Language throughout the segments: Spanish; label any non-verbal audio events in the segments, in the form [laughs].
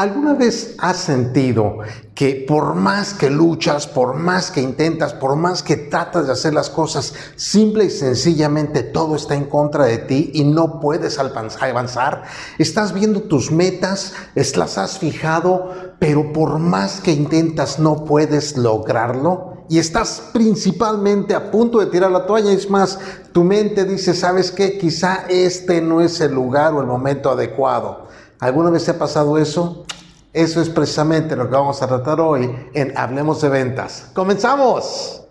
¿Alguna vez has sentido que por más que luchas, por más que intentas, por más que tratas de hacer las cosas, simple y sencillamente todo está en contra de ti y no puedes avanzar? Estás viendo tus metas, las has fijado, pero por más que intentas no puedes lograrlo y estás principalmente a punto de tirar la toalla. Es más, tu mente dice, ¿sabes qué? Quizá este no es el lugar o el momento adecuado. ¿Alguna vez te ha pasado eso? Eso es precisamente lo que vamos a tratar hoy en Hablemos de Ventas. ¡Comenzamos!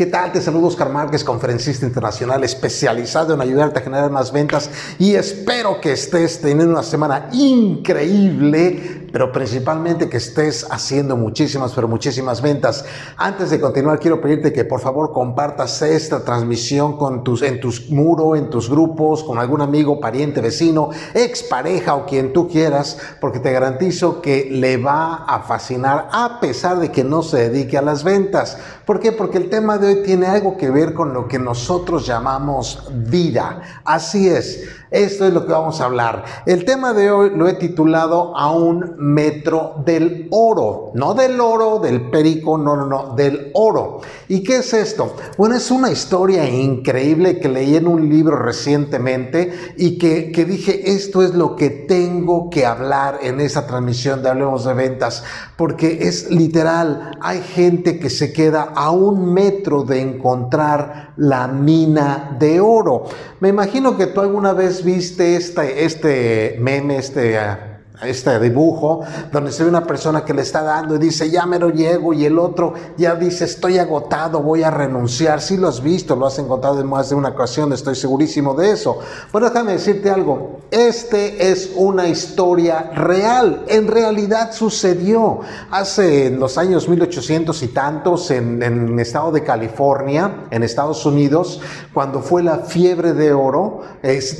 ¿Qué tal? Te saludo Oscar Márquez, conferencista internacional especializado en ayudarte a generar más ventas y espero que estés teniendo una semana increíble, pero principalmente que estés haciendo muchísimas, pero muchísimas ventas. Antes de continuar, quiero pedirte que por favor compartas esta transmisión con tus, en tus muros, en tus grupos, con algún amigo, pariente, vecino, expareja o quien tú quieras, porque te garantizo que le va a fascinar a pesar de que no se dedique a las ventas. ¿Por qué? Porque el tema de hoy tiene algo que ver con lo que nosotros llamamos vida. Así es. Esto es lo que vamos a hablar. El tema de hoy lo he titulado a un metro del oro. No del oro, del perico, no, no, no, del oro. ¿Y qué es esto? Bueno, es una historia increíble que leí en un libro recientemente y que, que dije, esto es lo que tengo que hablar en esta transmisión de Hablemos de Ventas, porque es literal, hay gente que se queda a un metro de encontrar la mina de oro. Me imagino que tú alguna vez viste este, este meme, este este dibujo, donde se ve una persona que le está dando y dice, ya me lo llego, y el otro ya dice, estoy agotado, voy a renunciar. Si lo has visto, lo has encontrado en más de una ocasión, estoy segurísimo de eso. Bueno, déjame decirte algo, este es una historia real, en realidad sucedió hace en los años 1800 y tantos en, en el estado de California, en Estados Unidos, cuando fue la fiebre de oro, es,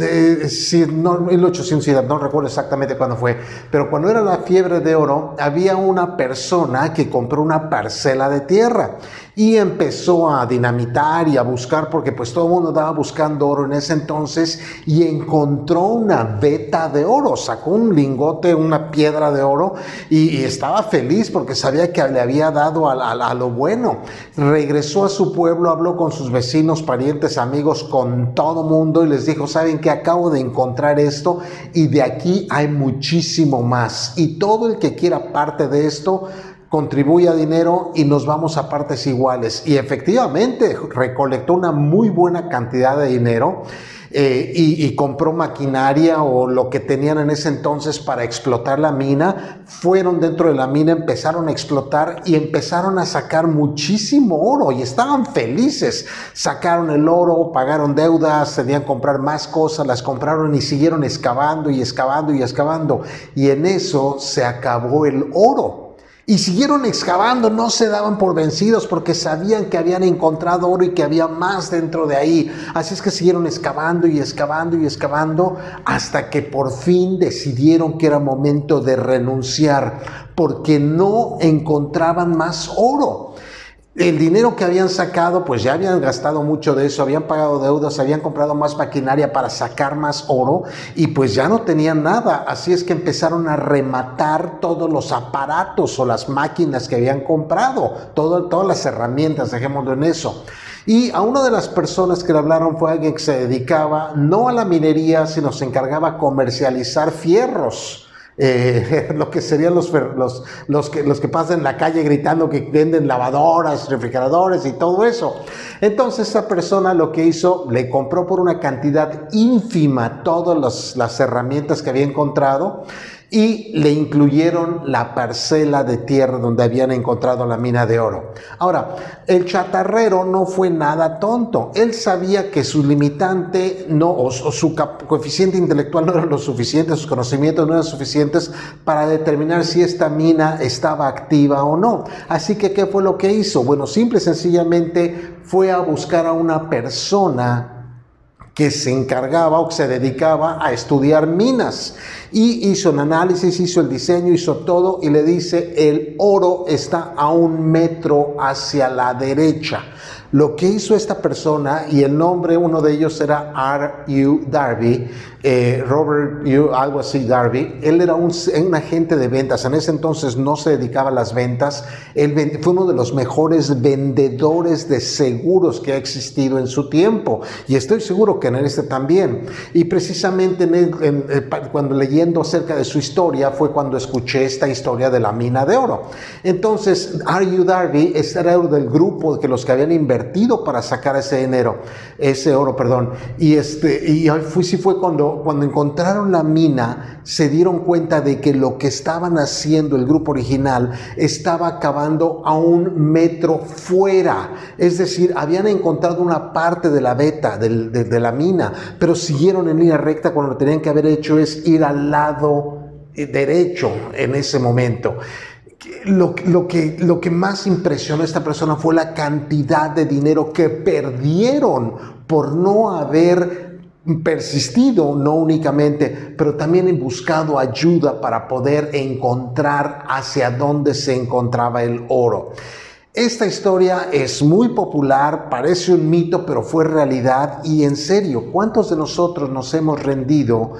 si, no, 1800, no recuerdo exactamente cuándo fue, pero cuando era la fiebre de oro, había una persona que compró una parcela de tierra y empezó a dinamitar y a buscar, porque pues todo el mundo estaba buscando oro en ese entonces y encontró una veta de oro, sacó un lingote, una piedra de oro y, estaba feliz porque sabía que le había dado a, a lo bueno. Regresó a su pueblo, habló con sus vecinos, parientes, amigos, con todo mundo y les dijo, ¿saben que acabo de encontrar esto y de aquí hay muchísimo más? Y todo el que quiera parte de esto, contribuye a dinero y nos vamos a partes iguales. Y efectivamente recolectó una muy buena cantidad de dinero. Eh, y, compró maquinaria o lo que tenían en ese entonces para explotar la mina, fueron dentro de la mina, empezaron a explotar y empezaron a sacar muchísimo oro y estaban felices. Sacaron el oro, pagaron deudas, tenían que comprar más cosas, las compraron y siguieron excavando y excavando y excavando. Y en eso se acabó el oro. Y siguieron excavando, no se daban por vencidos porque sabían que habían encontrado oro y que había más dentro de ahí. Así es que siguieron excavando y excavando y excavando hasta que por fin decidieron que era momento de renunciar porque no encontraban más oro el dinero que habían sacado, pues ya habían gastado mucho de eso, habían pagado deudas, habían comprado más maquinaria para sacar más oro y pues ya no tenían nada. Así es que empezaron a rematar todos los aparatos o las máquinas que habían comprado, todas las herramientas, dejémoslo en eso. Y a una de las personas que le hablaron fue alguien que se dedicaba no a la minería, sino se encargaba a comercializar fierros eh, [laughs] lo que serían los, los, los, que, los que pasan en la calle gritando que venden lavadoras, refrigeradores y todo eso. Entonces esa persona lo que hizo, le compró por una cantidad ínfima todas las herramientas que había encontrado y le incluyeron la parcela de tierra donde habían encontrado la mina de oro. Ahora, el chatarrero no fue nada tonto. Él sabía que su limitante no, o, su coeficiente intelectual no era lo suficiente, sus conocimientos no eran suficientes para determinar si esta mina estaba activa o no. Así que, ¿qué fue lo que hizo? Bueno, simple y sencillamente fue a buscar a una persona que se encargaba o que se dedicaba a estudiar minas. Y hizo un análisis, hizo el diseño, hizo todo y le dice, el oro está a un metro hacia la derecha. Lo que hizo esta persona, y el nombre, uno de ellos era R.U. Darby, eh, Robert U. algo así, Darby, él era un, agente de ventas, en ese entonces no se dedicaba a las ventas, él fue uno de los mejores vendedores de seguros que ha existido en su tiempo, y estoy seguro que en este también. Y precisamente cuando leyendo acerca de su historia fue cuando escuché esta historia de la mina de oro. Entonces, R.U. Darby era del grupo que los que habían invertido para sacar ese dinero, ese oro, perdón, y este, y fue, sí fue cuando cuando, encontraron la mina, se dieron cuenta de que lo que estaban haciendo el grupo original estaba acabando a un metro fuera. Es decir, habían encontrado una parte de la beta, de, la mina, pero siguieron en línea recta cuando lo tenían que haber hecho es ir al lado eh, derecho en ese momento. Lo, lo, que, lo que más impresionó a esta persona fue la cantidad de dinero que perdieron por no haber persistido, no únicamente, pero también he buscado ayuda para poder encontrar hacia dónde se encontraba el oro. Esta historia es muy popular, parece un mito, pero fue realidad y en serio, ¿cuántos de nosotros nos hemos rendido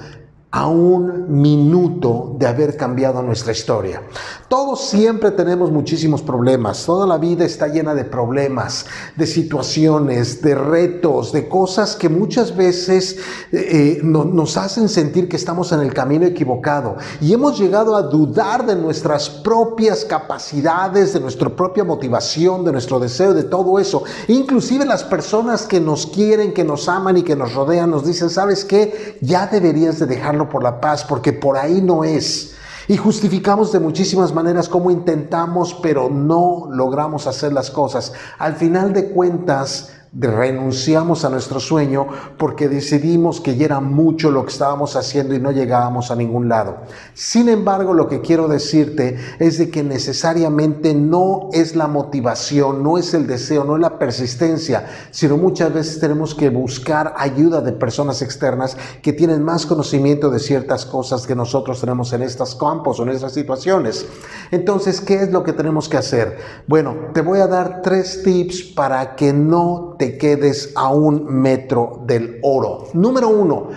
a un minuto de haber cambiado nuestra historia. Todos siempre tenemos muchísimos problemas, toda la vida está llena de problemas, de situaciones, de retos, de cosas que muchas veces eh, eh, nos hacen sentir que estamos en el camino equivocado y hemos llegado a dudar de nuestras propias capacidades, de nuestra propia motivación, de nuestro deseo, de todo eso. Inclusive las personas que nos quieren, que nos aman y que nos rodean nos dicen, ¿sabes qué? Ya deberías de dejarlo por la paz, porque por ahí no es. Y justificamos de muchísimas maneras cómo intentamos, pero no logramos hacer las cosas. Al final de cuentas, renunciamos a nuestro sueño porque decidimos que ya era mucho lo que estábamos haciendo y no llegábamos a ningún lado. Sin embargo, lo que quiero decirte es de que necesariamente no es la motivación, no es el deseo, no es la persistencia, sino muchas veces tenemos que buscar ayuda de personas externas que tienen más conocimiento de ciertas cosas que nosotros tenemos en estos campos o en estas situaciones. Entonces, ¿qué es lo que tenemos que hacer? Bueno, te voy a dar tres tips para que no te quedes a un metro del oro. Número uno,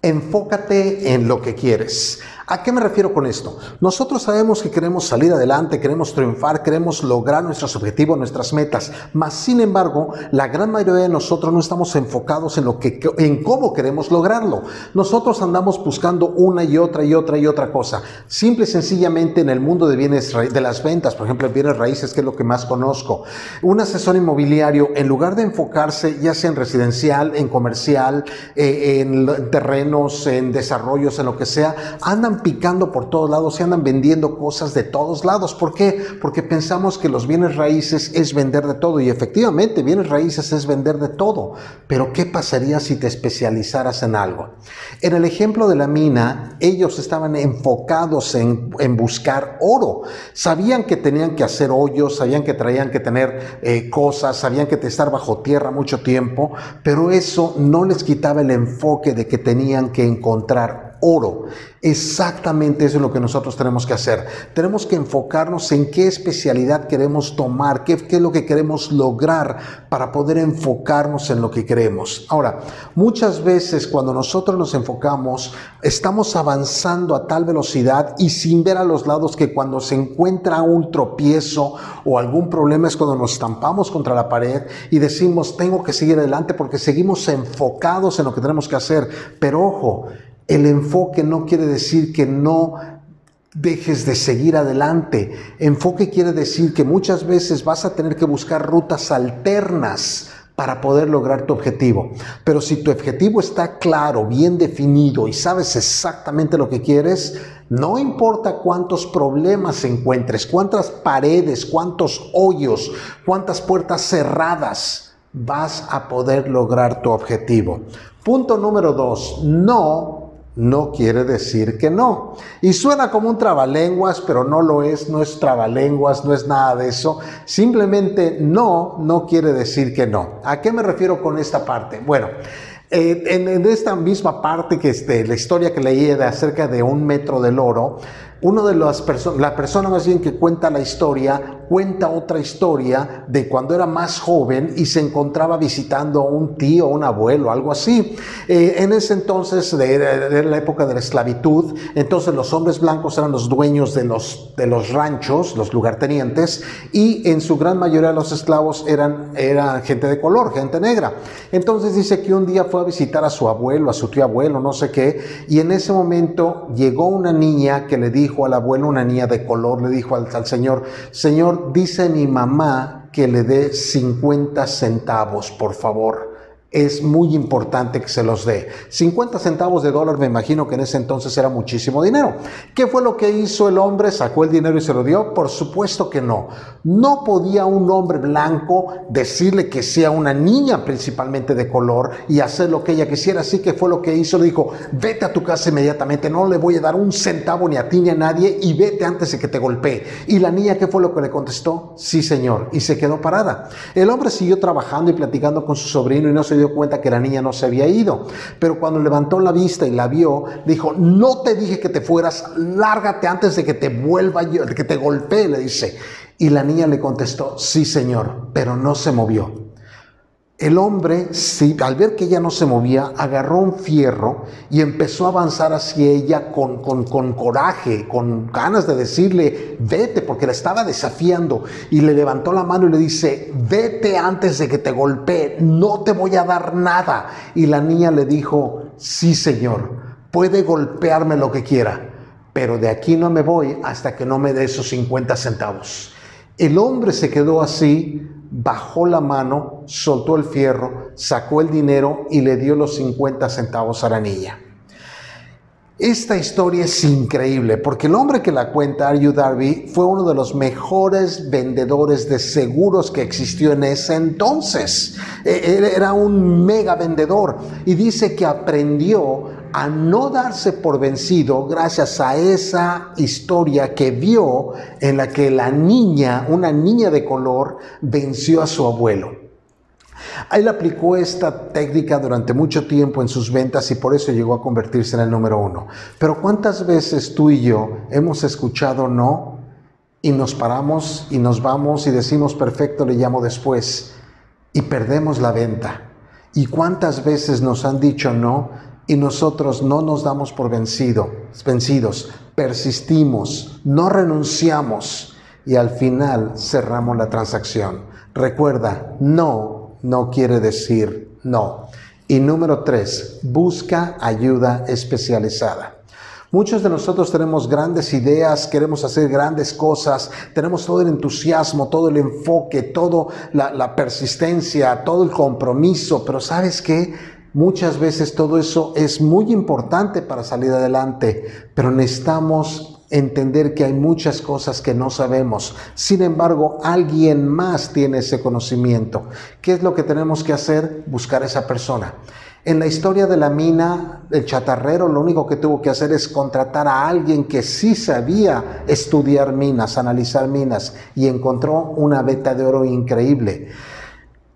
enfócate en lo que quieres. ¿A qué me refiero con esto? Nosotros sabemos que queremos salir adelante, queremos triunfar, queremos lograr nuestros objetivos, nuestras metas, mas sin embargo, la gran mayoría de nosotros no estamos enfocados en lo que en cómo queremos lograrlo. Nosotros andamos buscando una y otra y otra y otra cosa. Simple y sencillamente en el mundo de bienes de las ventas, por ejemplo, en bienes raíces, que es lo que más conozco. Un asesor inmobiliario en lugar de enfocarse ya sea en residencial, en comercial, eh, en terrenos, en desarrollos, en lo que sea, picando por todos lados, se andan vendiendo cosas de todos lados. ¿Por qué? Porque pensamos que los bienes raíces es vender de todo y efectivamente bienes raíces es vender de todo. Pero ¿qué pasaría si te especializaras en algo? En el ejemplo de la mina, ellos estaban enfocados en, buscar oro. Sabían que tenían que hacer hoyos, sabían que traían que tener eh, cosas, sabían que estar bajo tierra mucho tiempo, pero eso no les quitaba el enfoque de que tenían que encontrar oro. Exactamente eso es lo que nosotros tenemos que hacer. Tenemos que enfocarnos en qué especialidad queremos tomar, qué, es lo que queremos lograr para poder enfocarnos en lo que queremos. Ahora, muchas veces cuando nosotros nos enfocamos, estamos avanzando a tal velocidad y sin ver a los lados que cuando se encuentra un tropiezo o algún problema es cuando nos estampamos contra la pared y decimos, tengo que seguir adelante porque seguimos enfocados en lo que tenemos que hacer. Pero ojo, el enfoque no quiere decir que no dejes de seguir adelante. Enfoque quiere decir que muchas veces vas a tener que buscar rutas alternas para poder lograr tu objetivo. Pero si tu objetivo está claro, bien definido y sabes exactamente lo que quieres, no importa cuántos problemas encuentres, cuántas paredes, cuántos hoyos, cuántas puertas cerradas, vas a poder lograr tu objetivo. Punto número dos, no no quiere decir que no. Y suena como un trabalenguas, pero no lo es, no es trabalenguas, no es nada de eso. Simplemente no, no quiere decir que no. ¿A qué me refiero con esta parte? Bueno, eh, en, esta misma parte que este, la historia que leí de acerca de un metro del oro, uno de las personas, la persona más bien que cuenta la historia, cuenta otra historia de cuando era más joven y se encontraba visitando a un tío, un abuelo, algo así. Eh, en ese entonces, de, la época de la esclavitud, entonces los hombres blancos eran los dueños de los, de los ranchos, los lugartenientes, y en su gran mayoría los esclavos eran, eran gente de color, gente negra. Entonces dice que un día fue a visitar a su abuelo, a su tío abuelo, no sé qué, y en ese momento llegó una niña que le dijo, dijo al abuelo, una niña de color, le dijo al, al Señor, Señor, dice mi mamá que le dé 50 centavos, por favor es muy importante que se los dé. 50 centavos de dólar, me imagino que en ese entonces era muchísimo dinero. ¿Qué fue lo que hizo el hombre? ¿Sacó el dinero y se lo dio? Por supuesto que no. No podía un hombre blanco decirle que sea una niña principalmente de color y hacer lo que ella quisiera. Así que fue lo que hizo. Le dijo, vete a tu casa inmediatamente, no le voy a dar un centavo ni a ti ni a nadie y vete antes de que te golpee. Y la niña, ¿qué fue lo que le contestó? Sí, señor. Y se quedó parada. El hombre siguió trabajando y platicando con su sobrino y no se cuenta que la niña no se había ido. Pero cuando levantó la vista y la vio, dijo, no te dije que te fueras, lárgate antes de que te vuelva, de que te golpee, le dice. Y la niña le contestó, sí señor, pero no se movió. El hombre, al ver que ella no se movía, agarró un fierro y empezó a avanzar hacia ella con, coraje, con ganas de decirle, vete, porque la estaba desafiando. Y le levantó la mano y le dice, vete antes de que te golpee, no te voy a dar nada. Y la niña le dijo, sí señor, puede golpearme lo que quiera, pero de aquí no me voy hasta que no me dé esos 50 centavos. El hombre se quedó así bajó la mano, soltó el fierro, sacó el dinero y le dio los 50 centavos a la niña. Esta historia es increíble porque el hombre que la cuenta, Aryu Darby, fue uno de los mejores vendedores de seguros que existió en ese entonces. E, era un mega vendedor y dice que aprendió a no darse por vencido gracias a esa historia que vio en la que la niña, una niña de color, venció a su abuelo. Él aplicó esta técnica durante mucho tiempo en sus ventas y por eso llegó a convertirse en el número uno. Pero ¿cuántas veces tú y yo hemos escuchado no y nos paramos y nos vamos y decimos perfecto, le llamo después y perdemos la venta? ¿Y cuántas veces nos han dicho no y nosotros no nos damos por vencido, vencidos, persistimos, no renunciamos y al final cerramos la transacción. Recuerda, no, no quiere decir no. Y número tres, busca ayuda especializada. Muchos de nosotros tenemos grandes ideas, queremos hacer grandes cosas, tenemos todo el entusiasmo, todo el enfoque, toda la, la persistencia, todo el compromiso, pero ¿sabes qué? Muchas veces todo eso es muy importante para salir adelante, pero necesitamos entender que hay muchas cosas que no sabemos. Sin embargo, alguien más tiene ese conocimiento. ¿Qué es lo que tenemos que hacer? Buscar a esa persona. En la historia de la mina, el chatarrero lo único que tuvo que hacer es contratar a alguien que sí sabía estudiar minas, analizar minas, y encontró una beta de oro increíble.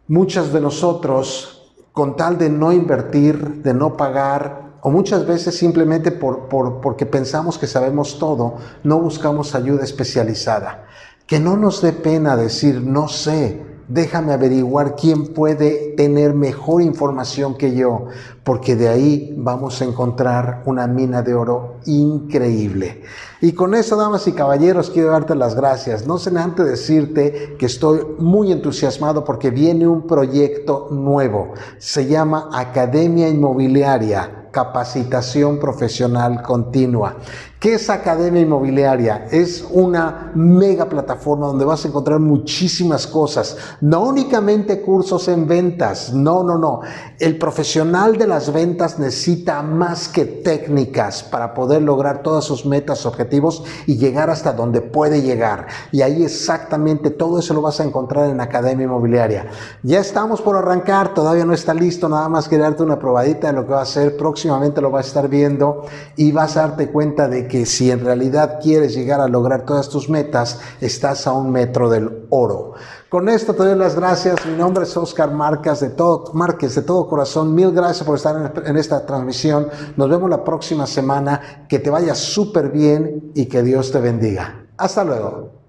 Muchas de nosotros con tal de no invertir, de no pagar, o muchas veces simplemente por, porque pensamos que sabemos todo, no buscamos ayuda especializada. Que no nos dé pena decir, no sé, déjame averiguar quién puede tener mejor información que yo, porque de ahí vamos a encontrar una mina de oro increíble. Y con eso, damas y caballeros, quiero darte las gracias. No sé antes decirte que estoy muy entusiasmado porque viene un proyecto nuevo. Se llama Academia Inmobiliaria capacitación profesional continua. ¿Qué es Academia Inmobiliaria? Es una mega plataforma donde vas a encontrar muchísimas cosas, no únicamente cursos en ventas, no, no, no. El profesional de las ventas necesita más que técnicas para poder lograr todas sus metas, objetivos y llegar hasta donde puede llegar. Y ahí exactamente todo eso lo vas a encontrar en Academia Inmobiliaria. Ya estamos por arrancar, todavía no está listo, nada más que darte una probadita de lo que va a ser, próximamente lo vas a estar viendo y vas a darte cuenta de que si en realidad quieres llegar a lograr todas tus metas, estás a un metro del oro. Con esto te doy las gracias. Mi nombre es Oscar Márquez de todo, Márquez, de todo corazón. Mil gracias por estar en esta transmisión. Nos vemos la próxima semana. Que te vaya súper bien y que Dios te bendiga. Hasta luego.